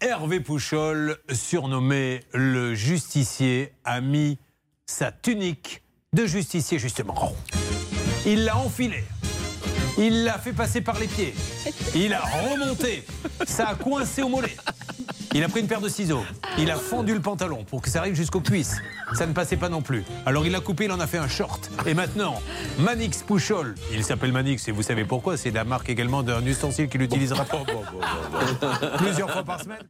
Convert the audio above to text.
Hervé Pouchol, surnommé le justicier, a mis sa tunique de justicier justement. Il l'a enfilé. Il l'a fait passer par les pieds. Il a remonté. Ça a coincé au mollet. Il a pris une paire de ciseaux. Il a fendu le pantalon pour que ça arrive jusqu'aux cuisses. Ça ne passait pas non plus. Alors il a coupé, il en a fait un short. Et maintenant, Manix Pouchol, il s'appelle Manix et vous savez pourquoi? C'est la marque également d'un ustensile qu'il utilisera plusieurs fois par semaine.